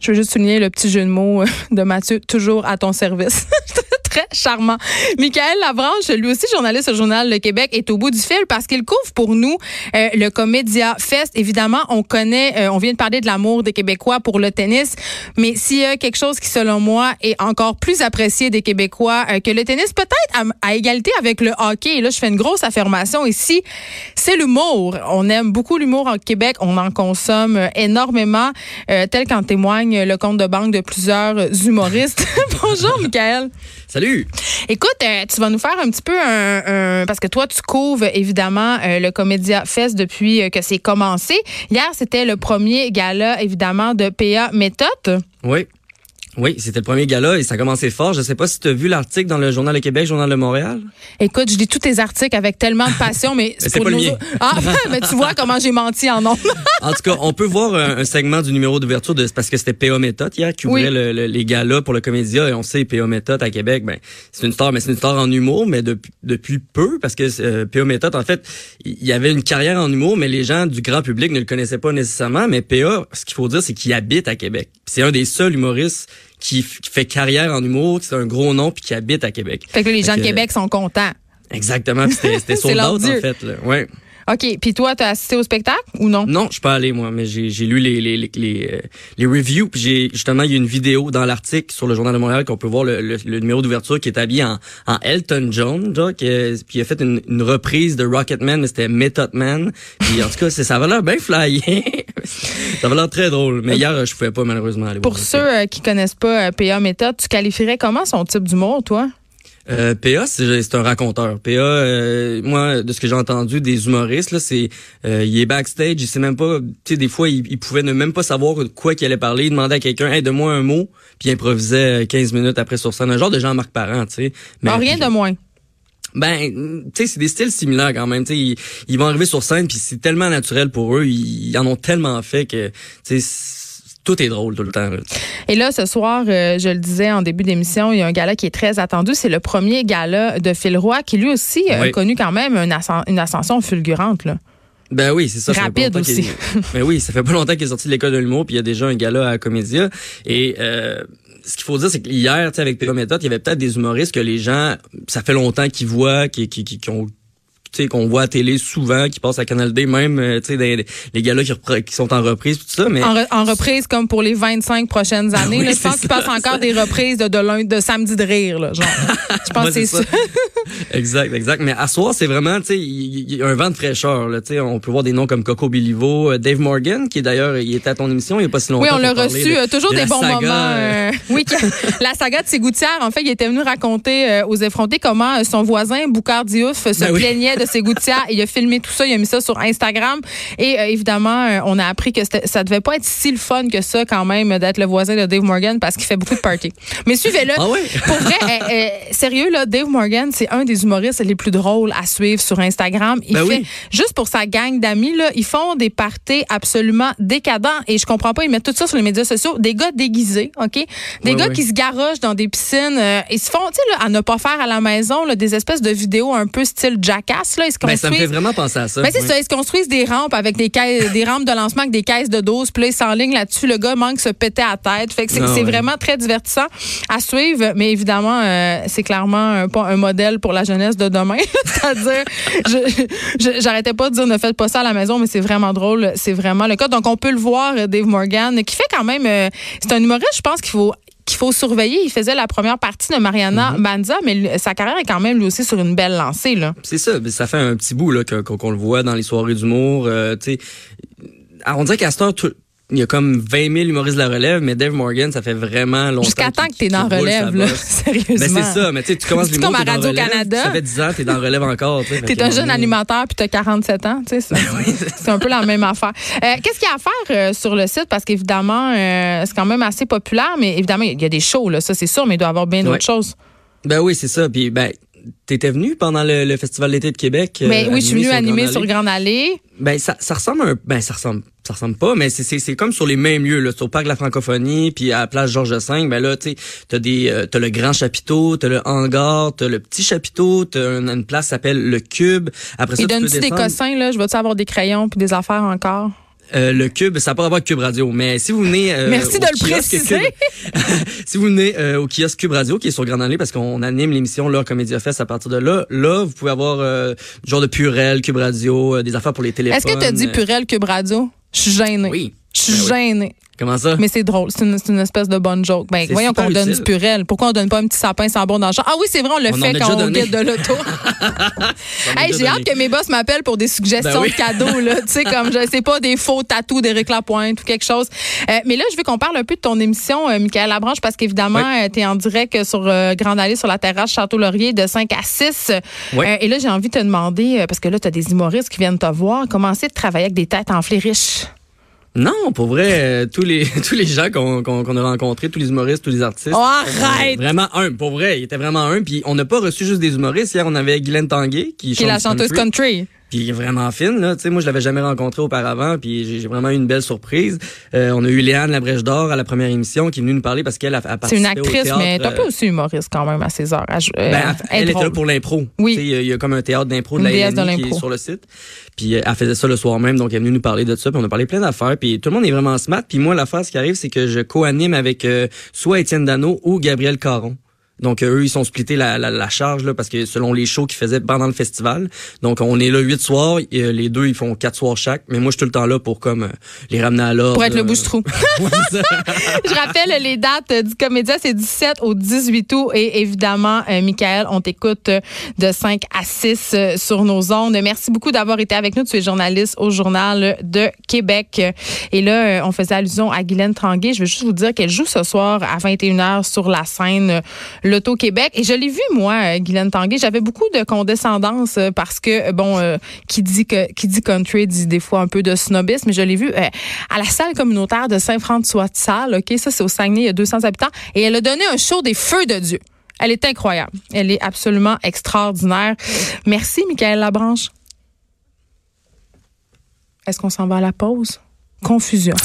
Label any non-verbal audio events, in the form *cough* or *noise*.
Je veux juste souligner le petit jeu de mots de Mathieu, toujours à ton service. *laughs* très charmant. Michael Lavranche, lui aussi journaliste au Journal Le Québec, est au bout du fil parce qu'il couvre pour nous euh, le Comédia Fest. Évidemment, on connaît, euh, on vient de parler de l'amour des Québécois pour le tennis, mais s'il y a quelque chose qui, selon moi, est encore plus apprécié des Québécois euh, que le tennis, peut-être à, égalité avec le hockey, et là, je fais une grosse affirmation ici, c'est l'humour. On aime beaucoup l'humour en Québec, on en consomme énormément, tel qu'en témoigne le compte de banque de plusieurs humoristes. *laughs* Bonjour, Michael. Écoute, euh, tu vas nous faire un petit peu un, parce que toi tu couvres évidemment euh, le Comédia Fest depuis euh, que c'est commencé. Hier, c'était le premier gala évidemment de PA Méthode. Oui. Oui, c'était le premier gala et ça a commencé fort. Je sais pas si tu as vu l'article dans le Journal de Québec, Journal de Montréal. Écoute, je lis tous tes articles avec tellement de passion, mais *laughs* c'est pour pas le mien. Ah, *laughs* mais tu vois comment j'ai menti en nom. *laughs* en tout cas, on peut voir un, segment du numéro d'ouverture de parce que c'était PA Méthode hier qui ouvrait les galas pour le comédia et on sait PA Méthode à Québec, ben c'est une star, mais c'est une star en humour, mais depuis, depuis peu parce que euh, PA Méthode, en fait, il y avait une carrière en humour, mais les gens du grand public ne le connaissaient pas nécessairement. Mais PA, ce qu'il faut dire, c'est qu'il habite à Québec. C'est un des seuls humoristes qui, fait carrière en humour, qui c'est un gros nom puis qui habite à Québec. Fait que les gens de Québec sont contents. Exactement, c'était *laughs* son en fait. Là. Ouais. OK. Puis toi, tu as assisté au spectacle ou non? Non, je suis pas allé, moi, mais j'ai lu les, les, les, les, euh, les reviews. Puis j'ai justement, il y a une vidéo dans l'article sur le Journal de Montréal qu'on peut voir le, le, numéro d'ouverture qui est habillé en, en Elton John, qui, puis il a fait une, une reprise de Rocketman, mais c'était Method Man. Puis en tout cas, ça va l'air bien flyé. *laughs* ça va l'air très drôle. Mais hier, je pouvais pas malheureusement aller Pour ceux euh, qui connaissent pas euh, PA Method, tu qualifierais comment son type d'humour, toi? Euh, PA, c'est un raconteur. PA, euh, moi, de ce que j'ai entendu des humoristes, là, c'est euh, il est backstage, il sait même pas. Tu sais, des fois, il, pouvait ne même pas savoir de quoi qu'il allait parler. Il demandait à quelqu'un, hey, donne-moi un mot, puis il improvisait 15 minutes après sur scène. Un genre de Jean-Marc Parent, tu sais. Mais rien de moins. Ben, tu sais, c'est des styles similaires quand même. Tu sais, ils, vont arriver sur scène, puis c'est tellement naturel pour eux. Ils, ils en ont tellement fait que, tu sais tout est drôle tout le temps. Et là, ce soir, euh, je le disais en début d'émission, il y a un gala qui est très attendu. C'est le premier gala de Phil Roy, qui lui aussi a connu quand même une, ascension fulgurante. Là. Ben oui, c'est ça. Rapide aussi. ben oui, ça fait pas longtemps qu'il est sorti de l'école de l'humour, puis il y a déjà un gala à Comédia. Et euh, ce qu'il faut dire, c'est que hier, avec Péro Méthode, il y avait peut-être des humoristes que les gens, ça fait longtemps qu'ils voient, qui, qui, qui, qui ont tu sais qu'on voit à télé souvent qui passent à Canal D même euh, tu sais les gars là qui, qui, sont en reprise tout ça mais en, reprise comme pour les 25 prochaines *laughs* années là, je pense qu'ils passent encore des reprises de de, de samedi de rire là genre. *laughs* Je pense que c'est ça, *laughs* exact exact mais à soir c'est vraiment tu sais il y, a un vent de fraîcheur là tu sais on peut voir des noms comme Coco Bilivo euh, Dave Morgan qui d'ailleurs il était à ton émission il y a pas si longtemps oui on l'a reçu euh, toujours des bons moments *laughs* oui la saga de Ségoutière en fait il était venu raconter aux effrontés comment son voisin Boucard Diouf se ben plaignait de ses gouttières. Il a filmé tout ça, il a mis ça sur Instagram. Et euh, évidemment, euh, on a appris que ça devait pas être si le fun que ça quand même d'être le voisin de Dave Morgan parce qu'il fait beaucoup de parties. Mais suivez-le. Ah Pour vrai, euh, sérieux là, Dave Morgan, c'est un des humoristes les plus drôles à suivre sur Instagram. Il ben fait juste pour sa gang d'amis là, ils font des parties absolument décadents et je comprends pas, ils mettent tout ça sur les médias sociaux, des gars déguisés, OK? Des gars qui se garochent dans des piscines, ils se font tu sais à ne pas faire à la maison là, des espèces de vidéos un peu style jackass ben, ça me fait vraiment penser à ça. Ben, c'est ça. Ils se construisent des rampes avec des, caisses, *laughs* des rampes de lancement avec des caisses de doses. Puis là, ils s'enlignent là-dessus. Le gars manque se péter à tête. Fait que c'est, ah vraiment très divertissant à suivre. Mais évidemment, euh, c'est clairement pas un modèle pour la jeunesse de demain. *laughs* C'est-à-dire, j'arrêtais pas de dire ne faites pas ça à la maison, mais c'est vraiment drôle. C'est vraiment le cas. Donc, on peut le voir, Dave Morgan, qui fait quand même. Euh, c'est un humoriste, je pense qu'il faut qu'il faut surveiller. Il faisait la première partie de Mariana mm Banza, mais sa carrière est quand même lui aussi sur une belle lancée. C'est ça. Ça fait un petit bout là, qu'on, le voit dans les soirées d'humour. Euh, on dirait qu'à il y a comme 20 000 humoristes de la relève, mais Dave Morgan, ça fait vraiment longtemps. Jusqu'à temps que t'es dans relève, là. *laughs* Sérieusement. Ben, c'est ça, mais tu sais, tu commences l'humour. comme à Radio-Canada. Ça fait 10 ans, t'es dans relève encore, tu T'es un jeune animateur puis t'as 47 ans, tu sais. Ben c'est un peu la même affaire. Euh, qu'est-ce qu'il y a à faire euh, sur le site? Parce qu'évidemment, euh, c'est quand même assez populaire, mais évidemment, il y a des shows, là, ça c'est sûr, mais il doit y avoir bien d'autres choses. Ben oui, c'est ça. Puis, ben, T'étais venu pendant le, Festival d'été de Québec? Ben, oui, je suis venu animer sur Grande Allée. Ben, ça, ça ressemble un, ben, ça ressemble, ça ressemble pas, mais c'est, c'est, comme sur les mêmes lieux, là, sur le parc de la francophonie, puis à la place Georges V, ben là, tu sais, t'as des, euh, t'as le grand chapiteau, t'as le hangar, t'as le petit chapiteau, t'as une, une place qui s'appelle le cube. Après ça, tu peux des cossins, là? Je vais-tu avoir des crayons puis des affaires encore? Euh, le Cube, ça n'a pas à voir avec Cube Radio, mais si vous venez... Euh, Merci de le préciser. Cube- *laughs* si vous venez euh, au kiosque Cube Radio, qui est sur Grande Allée, parce qu'on anime l'émission là, Comédia Fest à partir de là, là, vous pouvez avoir euh, du genre de Purel, Cube Radio, euh, des affaires pour les téléphones. Est-ce que tu as dit Purel Cube Radio? Je suis gênée. Oui. Je suis Ben oui. gênée. Comment ça? Mais c'est drôle. C'est une, c'est une espèce de bonne joke. Ben, voyons qu'on donne du purel. Pourquoi on donne pas un petit sapin sans bon dans le champ? Ah oui, c'est vrai, on le On fait quand on guide de l'auto. *laughs* Hey, j'ai hâte que mes boss m'appellent pour des suggestions Ben oui. de cadeaux, là. *laughs* tu sais, comme, je sais pas, des faux tatous d'Éric Lapointe ou quelque chose. Euh, mais là, je veux qu'on parle un peu de ton émission, euh, Michael Labranche, parce qu'évidemment, tu es en direct sur euh, Grande Allée, sur la terrasse Château-Laurier, de 5 à 6. Oui. Euh, et là, j'ai envie de te demander, euh, parce que là, tu as des humoristes qui viennent te voir, comment c'est de travailler avec des têtes enflées riches? Non, pour vrai, euh, tous les *laughs* tous les gens qu'on qu'on qu'on a rencontrés, tous les humoristes, tous les artistes. Oh, arrête! euh, vraiment un, pour vrai, il était vraiment un. Puis on n'a pas reçu juste des humoristes. Hier, on avait Guylaine Tanguay qui, Qui est la chante chanteuse country. Puis elle est vraiment fine, là. Tu sais, moi, je l'avais jamais rencontrée auparavant, puis j'ai vraiment eu une belle surprise. Euh, on a eu Léane La Brèche d'Or à la première émission qui est venue nous parler parce qu'elle a, a C'est une participé au actrice, mais t'as pas euh, aussi humoriste quand même à ses heures. jou- euh, ben, elle était là pour l'impro. Oui. Il y, a- il y a comme un théâtre d'impro de la de qui est sur le site. Puis euh, elle faisait ça le soir même, donc elle est venue nous parler de ça, puis on a parlé plein d'affaires. Puis tout le monde est vraiment smart. Puis moi, l'affaire, ce qui arrive, c'est que je co-anime avec euh, soit Étienne Dano ou Gabriel Caron. Donc euh, eux, ils sont splittés la, la, la charge là parce que selon les shows qu'ils faisaient pendant le festival. Donc on est là huit soirs, et, euh, les deux ils font quatre soirs chaque, mais moi je suis tout le temps là pour comme euh, les ramener à l'ordre. Pour être le bouche-trou. *laughs* *laughs* Je rappelle les dates du Comédia, c'est du 17 au 18 août. Et évidemment, euh, Michael, on t'écoute de 5 à 6 euh, sur nos ondes. Merci beaucoup d'avoir été avec nous. Tu es journaliste au Journal de Québec. Et là, on faisait allusion à Guylaine Tanguay. Je veux juste vous dire qu'elle joue ce soir à 21h sur la scène L'Auto-Québec. Et je l'ai vu, moi, euh, Guylaine Tanguay. J'avais beaucoup de condescendance euh, parce que, euh, bon, qui dit qui dit country dit des fois un peu de snobisme. Mais je l'ai vu à la salle communautaire de Saint-François-de-Salle. OK? Ça, c'est au Saguenay. Il y a 200 habitants. Et elle a donné un show des feux de Dieu. Elle est incroyable. Elle est absolument extraordinaire. Merci, Michael Labranche. Est-ce qu'on s'en va à la pause? Confusion.